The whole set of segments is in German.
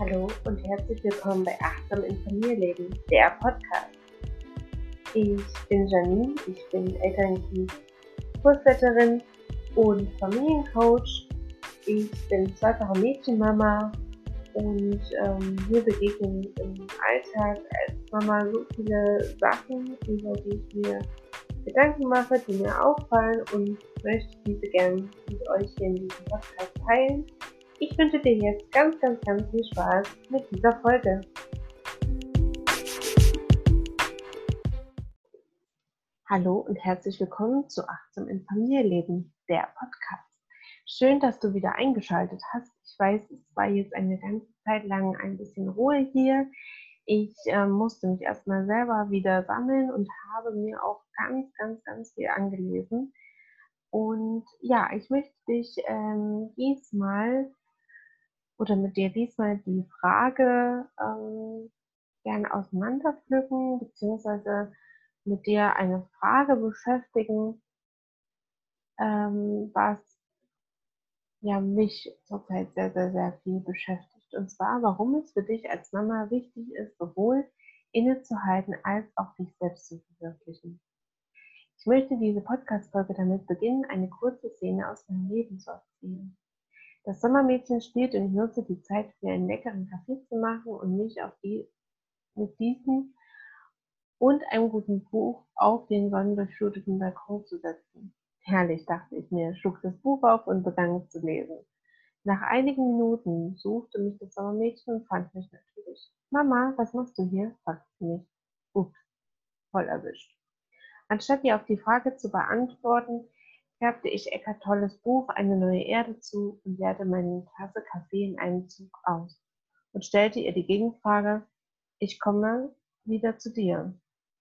Hallo und herzlich willkommen bei Achtsam Informierleben, der Podcast. Ich bin Janine, ich bin Elternkind-Kursletterin und Familiencoach. Ich bin zweifache Mädchenmama und ähm, mir begegnen im Alltag als Mama so viele Sachen, über die ich mir Gedanken mache, die mir auffallen und möchte diese gerne mit euch hier in diesem Podcast teilen ich wünsche dir jetzt ganz, ganz, ganz viel Spaß mit dieser Folge. Hallo und herzlich willkommen zu Achtsam in Familienleben, der Podcast. Schön, dass du wieder eingeschaltet hast. Ich weiß, es war jetzt eine ganze Zeit lang ein bisschen Ruhe hier. Ich äh, musste mich erstmal selber wieder sammeln und habe mir auch ganz, ganz, ganz viel angelesen. Und ja, ich möchte dich ähm, diesmal oder mit dir diesmal die Frage ähm, gerne auseinanderpflücken, beziehungsweise mit dir eine Frage beschäftigen, ähm, was ja mich zurzeit sehr, sehr, sehr viel beschäftigt. Und zwar, warum es für dich als Mama wichtig ist, sowohl innezuhalten als auch dich selbst zu verwirklichen. Ich möchte diese Podcast-Folge damit beginnen, eine kurze Szene aus meinem Leben zu erzählen. Das Sommermädchen spielt und nutze die Zeit, mir einen leckeren Kaffee zu machen und mich auf die, mit diesem und einem guten Buch auf den sonnendurchfluteten Balkon zu setzen. Herrlich, dachte ich mir, schlug das Buch auf und begann es zu lesen. Nach einigen Minuten suchte mich das Sommermädchen und fand mich natürlich. Mama, was machst du hier? fragte sie mich. Ups, voll erwischt. Anstatt ihr auf die Frage zu beantworten, färbte ich Eckart Tolles Buch Eine neue Erde zu und leerte meine Tasse Kaffee in einem Zug aus und stellte ihr die Gegenfrage, ich komme wieder zu dir.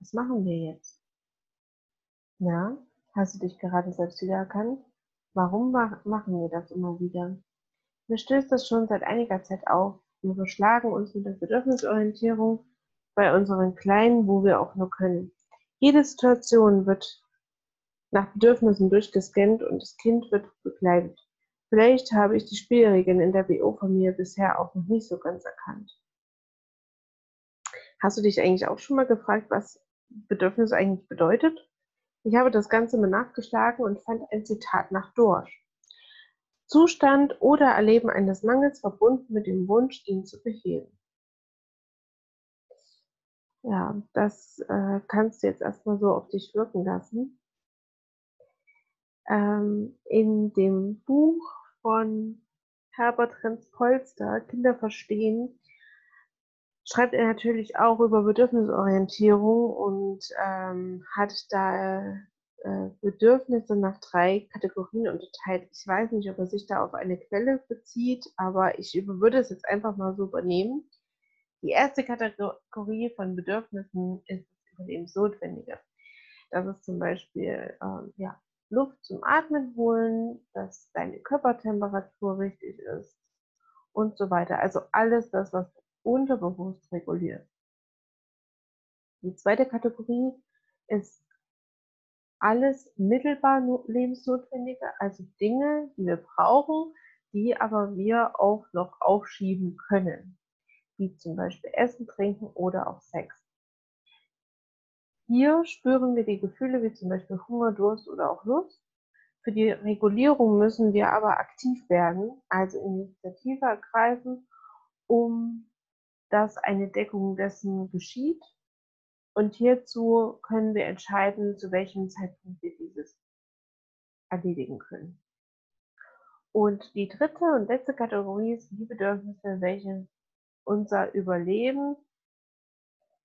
Was machen wir jetzt? Na, hast du dich gerade selbst wiedererkannt? Warum machen wir das immer wieder? Mir stößt das schon seit einiger Zeit auf. Wir beschlagen uns mit der Bedürfnisorientierung bei unseren Kleinen, wo wir auch nur können. Jede Situation wird nach Bedürfnissen durchgescannt und das Kind wird begleitet. Vielleicht habe ich die Spielregeln in der BO-Familie bisher auch noch nicht so ganz erkannt. Hast du dich eigentlich auch schon mal gefragt, was Bedürfnis eigentlich bedeutet? Ich habe das Ganze mal nachgeschlagen und fand ein Zitat nach Dorsch. Zustand oder Erleben eines Mangels verbunden mit dem Wunsch, ihn zu beheben. Ja, das äh, kannst du jetzt erstmal so auf dich wirken lassen ähm, in dem Buch von Herbert Renz-Polster, Kinder verstehen, schreibt er natürlich auch über Bedürfnisorientierung und ähm, hat da äh, Bedürfnisse nach drei Kategorien unterteilt. Ich weiß nicht, ob er sich da auf eine Quelle bezieht, aber ich würde es jetzt einfach mal so übernehmen. Die erste Kategorie von Bedürfnissen ist das Überlebensnotwendige. Das ist zum Beispiel ähm, ja, Luft zum Atmen holen, dass deine Körpertemperatur richtig ist und so weiter. Also alles das, was unterbewusst reguliert. Die zweite Kategorie ist alles mittelbar lebensnotwendige, also Dinge, die wir brauchen, die aber wir auch noch aufschieben können, wie zum Beispiel Essen, Trinken oder auch Sex. Hier spüren wir die Gefühle wie zum Beispiel Hunger, Durst oder auch Lust. Für die Regulierung müssen wir aber aktiv werden, also Initiative ergreifen, um dass eine Deckung dessen geschieht. Und hierzu können wir entscheiden, zu welchem Zeitpunkt wir dieses erledigen können. Und die dritte und letzte Kategorie ist die Bedürfnisse, welche unser Überleben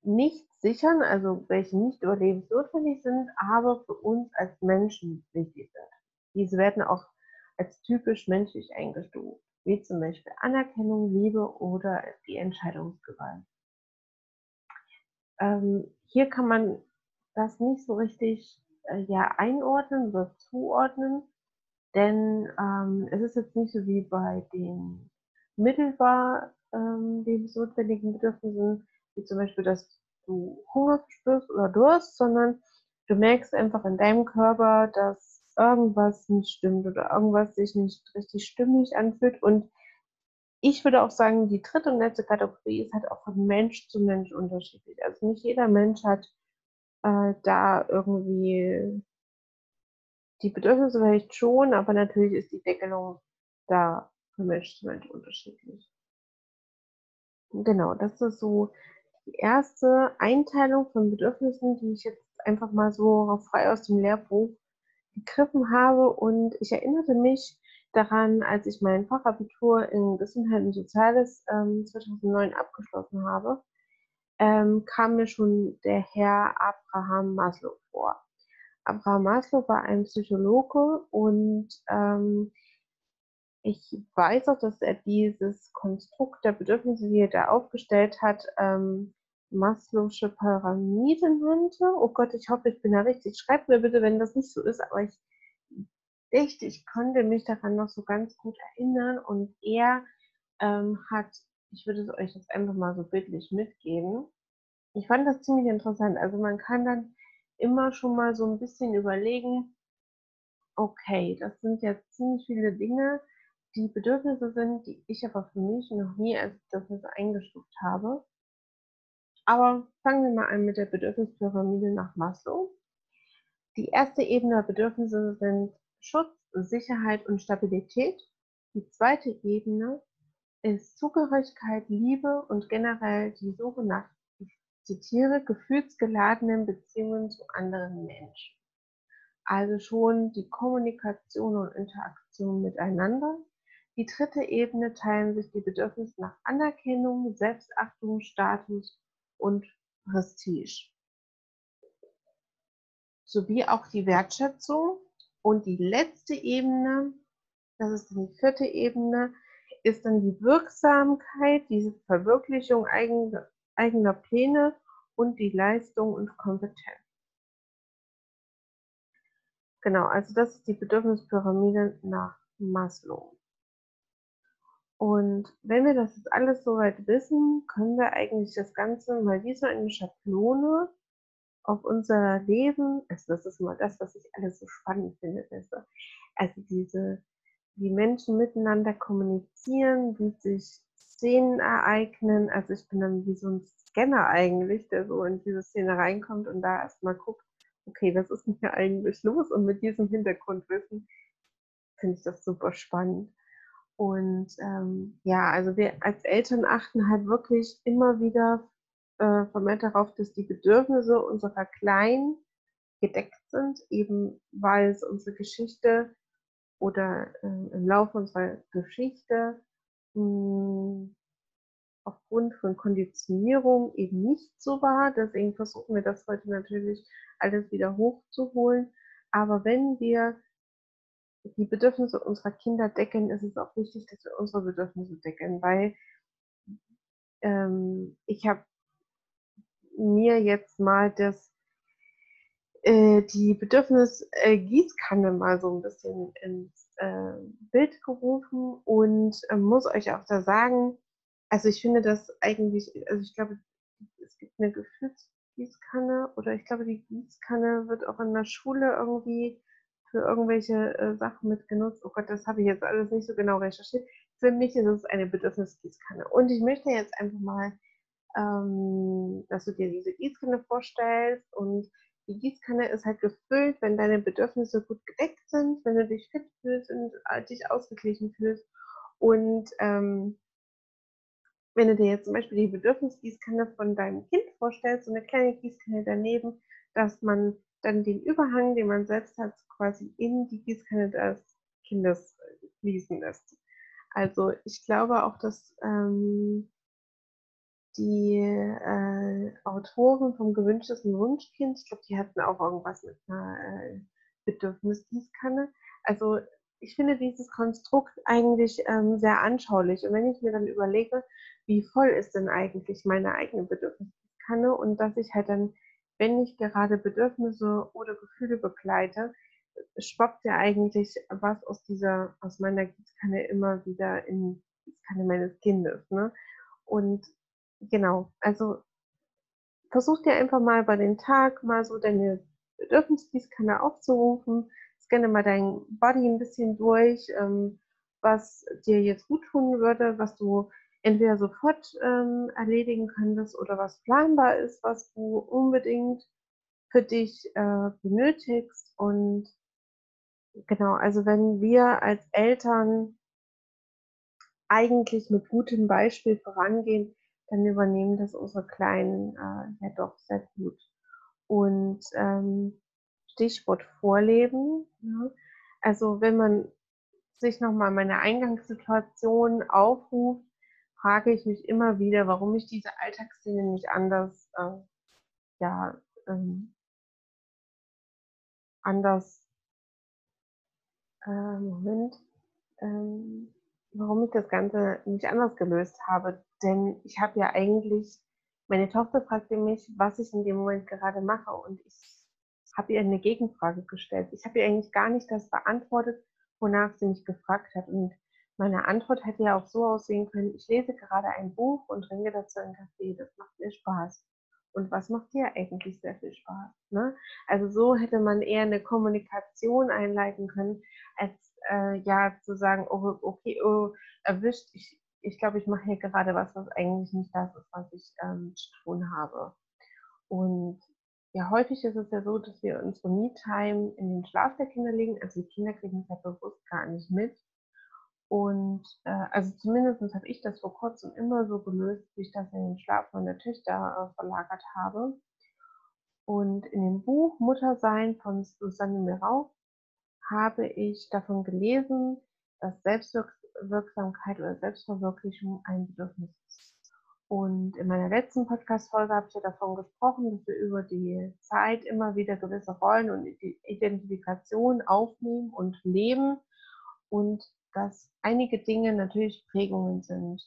nicht sichern, also welche nicht überlebensnotwendig sind, aber für uns als Menschen wichtig sind. Diese werden auch als typisch menschlich eingestuft, wie zum Beispiel Anerkennung, Liebe oder die Entscheidungsgewalt. Ähm, hier kann man das nicht so richtig äh, ja, einordnen oder zuordnen, denn ähm, es ist jetzt nicht so wie bei den mittelbar ähm, lebensnotwendigen Bedürfnissen, wie zum Beispiel, dass du Hunger verspürst oder Durst, sondern du merkst einfach in deinem Körper, dass irgendwas nicht stimmt oder irgendwas sich nicht richtig stimmig anfühlt und ich würde auch sagen, die dritte und letzte Kategorie ist halt auch von Mensch zu Mensch unterschiedlich. Also nicht jeder Mensch hat äh, da irgendwie die Bedürfnisse vielleicht schon, aber natürlich ist die Deckelung da von Mensch zu Mensch unterschiedlich. Genau, das ist so die erste Einteilung von Bedürfnissen, die ich jetzt einfach mal so frei aus dem Lehrbuch gegriffen habe. Und ich erinnerte mich daran, als ich mein Fachabitur in Gesundheit und Soziales ähm, 2009 abgeschlossen habe, ähm, kam mir schon der Herr Abraham Maslow vor. Abraham Maslow war ein Psychologe und ähm, ich weiß auch, dass er dieses Konstrukt der Bedürfnisse, die er da aufgestellt hat, ähm, Maslow'sche Pyramide nannte. Oh Gott, ich hoffe, ich bin da richtig. Schreibt mir bitte, wenn das nicht so ist, aber ich dachte, ich konnte mich daran noch so ganz gut erinnern und er ähm, hat, ich würde es euch jetzt einfach mal so bildlich mitgeben. Ich fand das ziemlich interessant. Also man kann dann immer schon mal so ein bisschen überlegen, okay, das sind jetzt ziemlich viele Dinge, die Bedürfnisse sind, die ich aber für mich noch nie als Bedürfnisse eingestuft habe. Aber fangen wir mal an mit der Bedürfnispyramide nach Maslow. Die erste Ebene der Bedürfnisse sind Schutz, Sicherheit und Stabilität. Die zweite Ebene ist Zugehörigkeit, Liebe und generell die Suche nach, ich zitiere, gefühlsgeladenen Beziehungen zu anderen Menschen. Also schon die Kommunikation und Interaktion miteinander. Die dritte Ebene teilen sich die Bedürfnisse nach Anerkennung, Selbstachtung, Status und Prestige. Sowie auch die Wertschätzung. Und die letzte Ebene, das ist die vierte Ebene, ist dann die Wirksamkeit, diese Verwirklichung eigener, eigener Pläne und die Leistung und Kompetenz. Genau, also das ist die Bedürfnispyramide nach Maslow. Und wenn wir das jetzt alles soweit wissen, können wir eigentlich das Ganze mal wie so eine Schablone auf unser Leben, also das ist immer das, was ich alles so spannend finde, also, also diese, wie Menschen miteinander kommunizieren, wie sich Szenen ereignen, also ich bin dann wie so ein Scanner eigentlich, der so in diese Szene reinkommt und da erstmal guckt, okay, was ist denn hier eigentlich los? Und mit diesem Hintergrundwissen finde ich das super spannend. Und ähm, ja, also wir als Eltern achten halt wirklich immer wieder äh, vermehrt darauf, dass die Bedürfnisse unserer Kleinen gedeckt sind, eben weil es unsere Geschichte oder äh, im Laufe unserer Geschichte mh, hm, aufgrund von Konditionierung eben nicht so war. Deswegen versuchen wir das heute natürlich alles wieder hochzuholen. Aber wenn wir die Bedürfnisse unserer Kinder decken, ist es auch wichtig, dass wir unsere Bedürfnisse decken, weil ähm, ich habe mir jetzt mal das äh, die Bedürfnis-Gießkanne äh, mal so ein bisschen ins äh, Bild gerufen und äh, muss euch auch da sagen, also ich finde das eigentlich, also ich glaube, es gibt eine Gefühlsgießkanne oder ich glaube, die Gießkanne wird auch in der Schule irgendwie für irgendwelche äh, Sachen mit genutzt. Oh Gott, das habe ich jetzt alles nicht so genau recherchiert. Für mich ist es eine Bedürfnisgießkanne. Und ich möchte jetzt einfach mal, ähm, dass du dir diese Gießkanne vorstellst. Und die Gießkanne ist halt gefüllt, wenn deine Bedürfnisse gut gedeckt sind, wenn du dich fit fühlst und äh, dich ausgeglichen fühlst. Und ähm, wenn du dir jetzt zum Beispiel die Bedürfnisgießkanne von deinem Kind vorstellst, so eine kleine Gießkanne daneben, dass man dann den Überhang, den man selbst hat, quasi in die Gießkanne des Kindes fließen lässt. Also ich glaube auch, dass ähm, die äh, Autoren vom gewünschtesten Wunschkind, ich glaube, die hatten auch irgendwas mit einer äh, Bedürfnisgießkanne. Also ich finde dieses Konstrukt eigentlich ähm, sehr anschaulich. Und wenn ich mir dann überlege, wie voll ist denn eigentlich meine eigene Bedürfnisgießkanne und dass ich halt dann wenn ich gerade Bedürfnisse oder Gefühle begleite, schwappt ja eigentlich was aus dieser, aus meiner Gießkanne immer wieder in die Gießkanne meines Kindes. Ne? Und genau, also versuch dir einfach mal bei den Tag mal so deine Bedürfnisgießkanne aufzurufen, scanne mal dein Body ein bisschen durch, ähm, was dir jetzt gut tun würde, was du entweder sofort ähm, erledigen könntest oder was planbar ist, was du unbedingt für dich äh, benötigst. Und genau, also wenn wir als Eltern eigentlich mit gutem Beispiel vorangehen, dann übernehmen das unsere Kleinen äh, ja doch sehr gut. Und ähm, Stichwort Vorleben. Ja. Also wenn man sich nochmal meine Eingangssituation aufruft, frage ich mich immer wieder, warum ich diese Alltagsszene nicht anders, äh, ja, ähm, anders, äh, Moment, ähm, warum ich das Ganze nicht anders gelöst habe. Denn ich habe ja eigentlich, meine Tochter fragte mich, was ich in dem Moment gerade mache und ich habe ihr eine Gegenfrage gestellt. Ich habe ihr eigentlich gar nicht das beantwortet, wonach sie mich gefragt hat. Und meine Antwort hätte ja auch so aussehen können, ich lese gerade ein Buch und trinke dazu einen Kaffee. Das macht mir Spaß. Und was macht dir eigentlich sehr viel Spaß? Ne? Also so hätte man eher eine Kommunikation einleiten können, als äh, ja zu sagen, oh, okay, oh, erwischt, ich, ich glaube, ich mache hier gerade was, was eigentlich nicht das ist, was ich ähm, zu tun habe. Und ja, häufig ist es ja so, dass wir unsere Me-Time in den Schlaf der Kinder legen. Also die Kinder kriegen es ja bewusst gar nicht mit. Und äh, also zumindest habe ich das vor kurzem immer so gelöst, wie ich das in den Schlaf meiner Töchter äh, verlagert habe. Und in dem Buch Muttersein von Susanne Mirau habe ich davon gelesen, dass Selbstwirksamkeit oder Selbstverwirklichung ein Bedürfnis ist. Und in meiner letzten Podcast-Folge habe ich ja davon gesprochen, dass wir über die Zeit immer wieder gewisse Rollen und Identifikation aufnehmen und leben und dass einige Dinge natürlich Prägungen sind,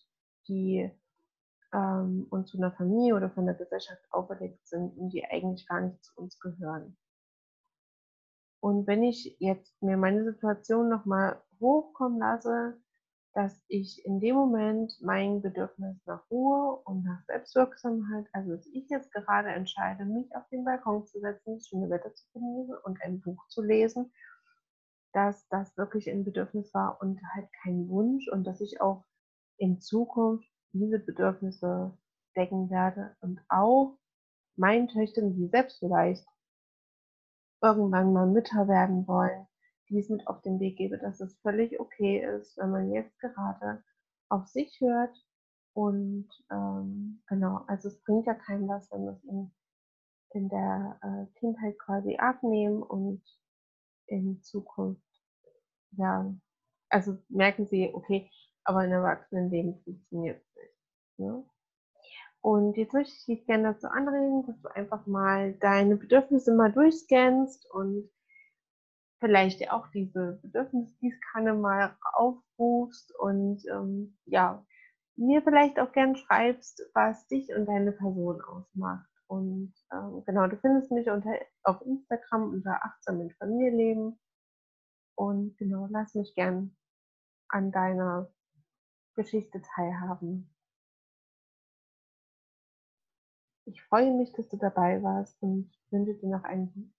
die ähm, uns von der Familie oder von der Gesellschaft auferlegt sind und die eigentlich gar nicht zu uns gehören. Und wenn ich jetzt mir meine Situation nochmal hochkommen lasse, dass ich in dem Moment mein Bedürfnis nach Ruhe und nach Selbstwirksamkeit, also dass ich jetzt gerade entscheide, mich auf den Balkon zu setzen, schöne Wetter zu genießen und ein Buch zu lesen, dass das wirklich ein Bedürfnis war und halt kein Wunsch und dass ich auch in Zukunft diese Bedürfnisse decken werde und auch meinen Töchtern, die selbst vielleicht irgendwann mal Mütter werden wollen, dies mit auf den Weg gebe, dass es völlig okay ist, wenn man jetzt gerade auf sich hört. Und ähm, genau, also es bringt ja keinem was, wenn wir es in, in der äh, Kindheit quasi abnehmen und in Zukunft, ja, also merken sie, okay, aber in Erwachsenenleben funktioniert es nicht. Ne? Und jetzt möchte ich dich gerne dazu anregen, dass du einfach mal deine Bedürfnisse mal durchscannst und vielleicht auch diese Bedürfnisgießkanne mal aufrufst und ähm, ja, mir vielleicht auch gern schreibst, was dich und deine Person ausmacht. Und ähm, genau, du findest mich unter, auf Instagram unter achtsam in Familienleben. Und genau, lass mich gern an deiner Geschichte teilhaben. Ich freue mich, dass du dabei warst und wünsche dir noch einen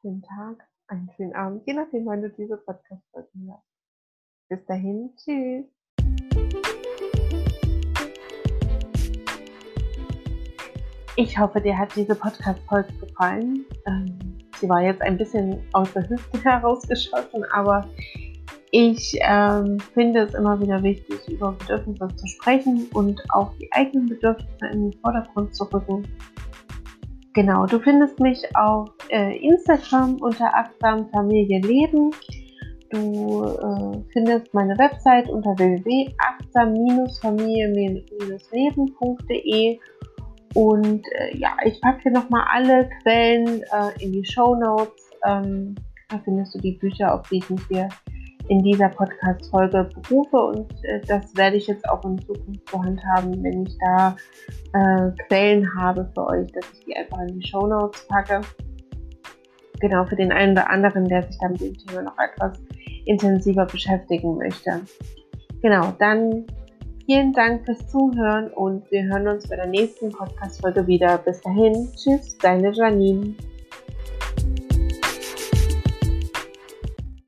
schönen Tag einen schönen Abend, je nachdem, wann du diese Podcast-Folge hörst. Bis dahin, tschüss. Ich hoffe, dir hat diese Podcast-Folge gefallen. Ähm, sie war jetzt ein bisschen aus der Hüfte herausgeschossen, aber ich ähm, finde es immer wieder wichtig, über Bedürfnisse zu sprechen und auch die eigenen Bedürfnisse in den Vordergrund zu rücken Genau, du findest mich auf äh, Instagram unter achtsam Familie Leben. Du äh, findest meine Website unter www.achtsam-familie-leben.de und äh, ja, ich packe hier nochmal alle Quellen äh, in die Show Notes. Ähm, da findest du die Bücher, auf die ich mich hier in dieser Podcast-Folge berufe und äh, das werde ich jetzt auch in Zukunft so handhaben, wenn ich da äh, Quellen habe für euch, dass ich die einfach in die Show Notes packe. Genau, für den einen oder anderen, der sich dann mit dem Thema noch etwas intensiver beschäftigen möchte. Genau, dann vielen Dank fürs Zuhören und wir hören uns bei der nächsten Podcast-Folge wieder. Bis dahin, tschüss, deine Janine.